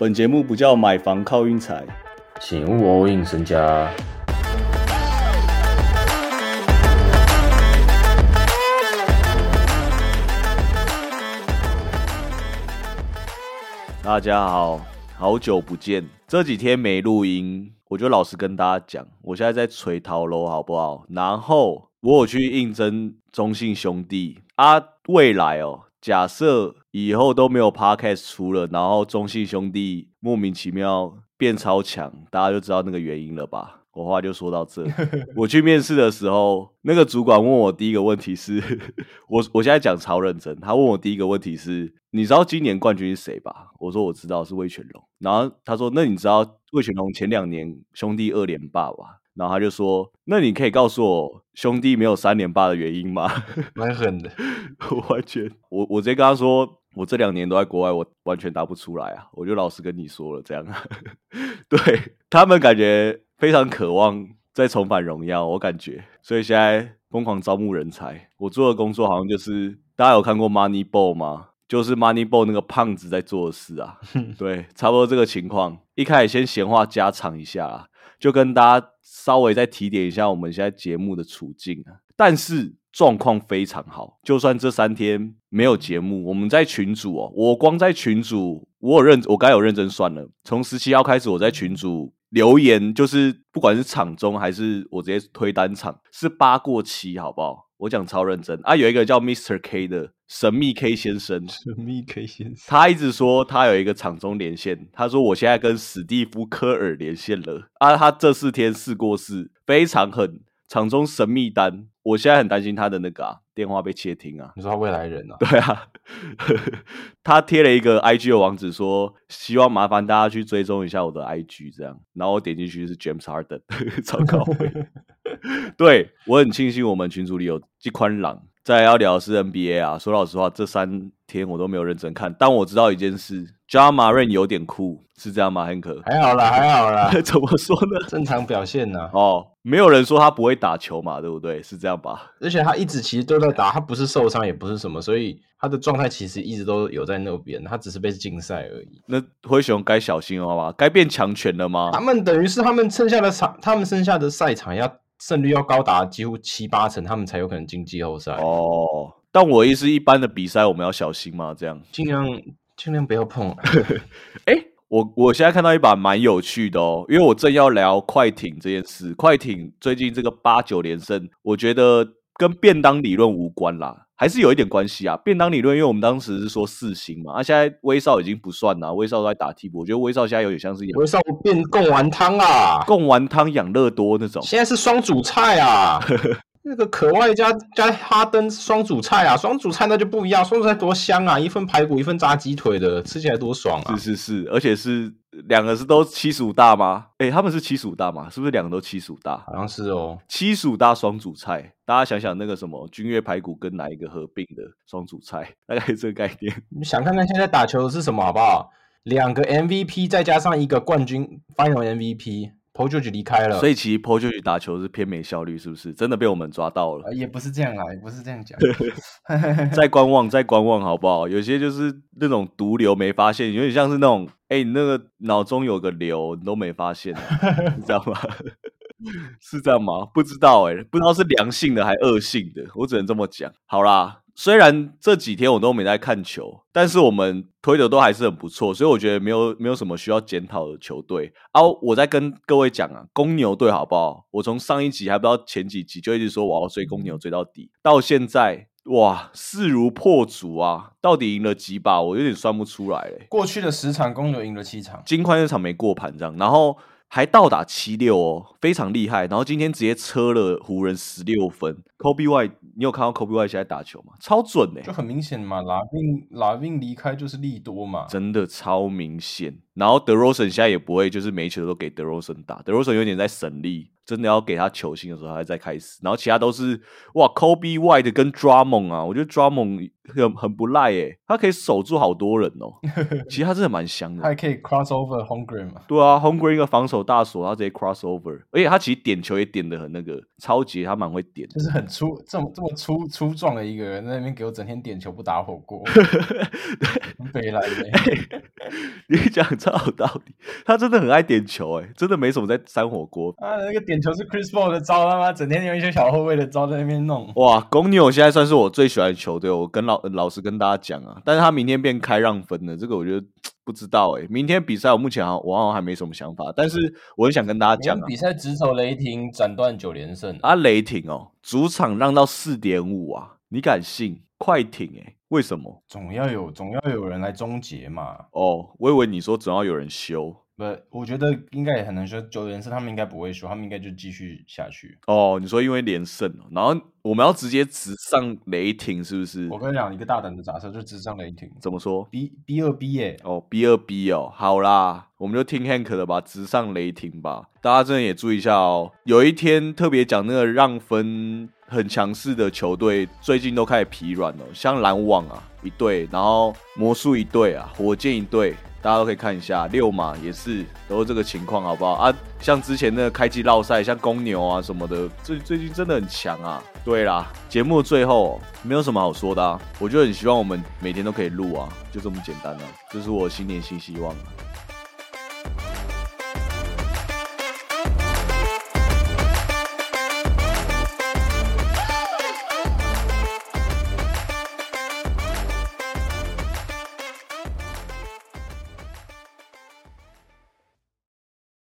本节目不叫买房靠运财，请勿 all in 身家。大家好，好久不见，这几天没录音，我就老实跟大家讲，我现在在垂桃楼，好不好？然后我有去应征中信兄弟啊，未来哦，假设以后都没有 podcast 出了，然后中信兄弟莫名其妙变超强，大家就知道那个原因了吧？我话就说到这。我去面试的时候，那个主管问我第一个问题是，我我现在讲超认真。他问我第一个问题是，你知道今年冠军是谁吧？我说我知道是魏全龙。然后他说，那你知道魏全龙前两年兄弟二连霸吧？然后他就说，那你可以告诉我兄弟没有三连霸的原因吗？蛮狠的，我完全，我我直接跟他说，我这两年都在国外，我完全答不出来啊。我就老实跟你说了，这样，对他们感觉。非常渴望再重返荣耀，我感觉，所以现在疯狂招募人才。我做的工作好像就是大家有看过 Moneyball 吗？就是 Moneyball 那个胖子在做的事啊。对，差不多这个情况。一开始先闲话家常一下，就跟大家稍微再提点一下我们现在节目的处境啊。但是状况非常好，就算这三天没有节目，我们在群组哦，我光在群组，我有认，我该有认真算了。从十七号开始，我在群组。留言就是，不管是场中还是我直接推单场，是八过七，好不好？我讲超认真啊！有一个叫 Mr K 的神秘 K 先生，神秘 K 先生，他一直说他有一个场中连线，他说我现在跟史蒂夫科尔连线了啊！他这四天试过试，非常狠。场中神秘单，我现在很担心他的那个啊电话被窃听啊！你说他未来人啊？对啊，他贴了一个 IG 的网址，说希望麻烦大家去追踪一下我的 IG，这样。然后我点进去是 James Harden，糟糕！对我很庆幸我们群组里有季宽朗。再要聊的是 NBA 啊，说老实话，这三天我都没有认真看，但我知道一件事，Jamarin 有点酷，是这样吗？Hank 还好啦，还好啦，怎么说呢？正常表现呢？哦，没有人说他不会打球嘛，对不对？是这样吧？而且他一直其实都在打，他不是受伤，也不是什么，所以他的状态其实一直都有在那边，他只是被禁赛而已。那灰熊该小心了，好吧？该变强权了吗？他们等于是他们剩下的场，他们剩下的赛场要。胜率要高达几乎七八成，他们才有可能进季后赛哦。但我意思，一般的比赛我们要小心嘛？这样尽量尽量不要碰。哎，我我现在看到一把蛮有趣的哦，因为我正要聊快艇这件事。快艇最近这个八九连胜，我觉得跟便当理论无关啦。还是有一点关系啊，便当理论，因为我们当时是说四星嘛，啊，现在威少已经不算啦，威少都在打替补，我觉得威少现在有点像是威少变贡丸汤啊，贡丸汤养乐多那种，现在是双主菜啊。那个可外加加哈登双主菜啊，双主菜那就不一样，双主菜多香啊，一份排骨一份炸鸡腿的，吃起来多爽啊！是是是，而且是两个是都七十五大吗？哎，他们是七十五大吗？是不是两个都七十五大？好像是哦，七十五大双主菜，大家想想那个什么君越排骨跟哪一个合并的双主菜，大概这个概念。你想看看现在打球的是什么好不好？两个 MVP 再加上一个冠军 Final MVP。Paul George 离开了，所以其实 Paul George 打球是偏没效率，是不是？真的被我们抓到了？也不是这样啊，也不是这样讲。再观望，再观望，好不好？有些就是那种毒瘤没发现，有点像是那种，哎，你那个脑中有个瘤，你都没发现，你知道吗？是这样吗？不知道，哎，不知道是良性的还恶性的，我只能这么讲。好啦。虽然这几天我都没在看球，但是我们推的都还是很不错，所以我觉得没有没有什么需要检讨的球队啊。我在跟各位讲啊，公牛队好不好？我从上一集还不知道前几集就一直说我要追公牛追到底，到现在哇势如破竹啊！到底赢了几把？我有点算不出来嘞。过去的十场公牛赢了七场，金块那场没过盘这样，然后。还倒打七六哦，非常厉害。然后今天直接车了湖人十六分。Kobe Y，你有看到 Kobe Y 现在打球吗？超准哎，就很明显嘛。拉宾拉宾离开就是利多嘛，真的超明显。然后德罗森现在也不会就是每球都给德罗森打，德罗森有点在省力。真的要给他球星的时候，他再开始。然后其他都是哇，Kobe White 跟 Drummond 啊，我觉得 Drummond 很很不赖诶，他可以守住好多人哦。其实他真的蛮香的，他还可以 cross over Hungry 嘛？对啊，Hungry 一个防守大锁，他直接 cross over，而且他其实点球也点的很那个超级，他蛮会点，就是很粗这么这么粗粗壮的一个人在那边给我整天点球不打火锅，北来的。你讲超有道理，他真的很爱点球哎，真的没什么在扇火锅啊。那个点球是 Chris Paul 的招，他妈整天用一些小后卫的招在那边弄。哇，公牛现在算是我最喜欢的球队，我跟老老实跟大家讲啊，但是他明天变开让分了，这个我觉得 不知道哎。明天比赛我目前好我好像还没什么想法，但是我很想跟大家讲啊，比赛直守雷霆斩断九连胜啊，雷霆哦，主场让到四点五啊，你敢信？快艇哎，为什么？总要有总要有人来终结嘛。哦，我以为你说总要有人修。不，我觉得应该也很难说九连胜，他们应该不会修，他们应该就继续下去。哦，你说因为连胜，然后我们要直接直上雷霆，是不是？我跟你讲一个大胆的假设，就直上雷霆。怎么说？B B 二 B 耶？哦，B 二 B 哦，好啦，我们就听 Hank 的吧，直上雷霆吧。大家真的也注意一下哦，有一天特别讲那个让分很强势的球队，最近都开始疲软了，像篮网啊一队，然后魔术一队啊，火箭一队。大家都可以看一下，六马也是都是这个情况，好不好啊？像之前那个开机绕赛，像公牛啊什么的，最最近真的很强啊。对啦，节目最后没有什么好说的啊，我就很希望我们每天都可以录啊，就这么简单了，这是我新年新希望。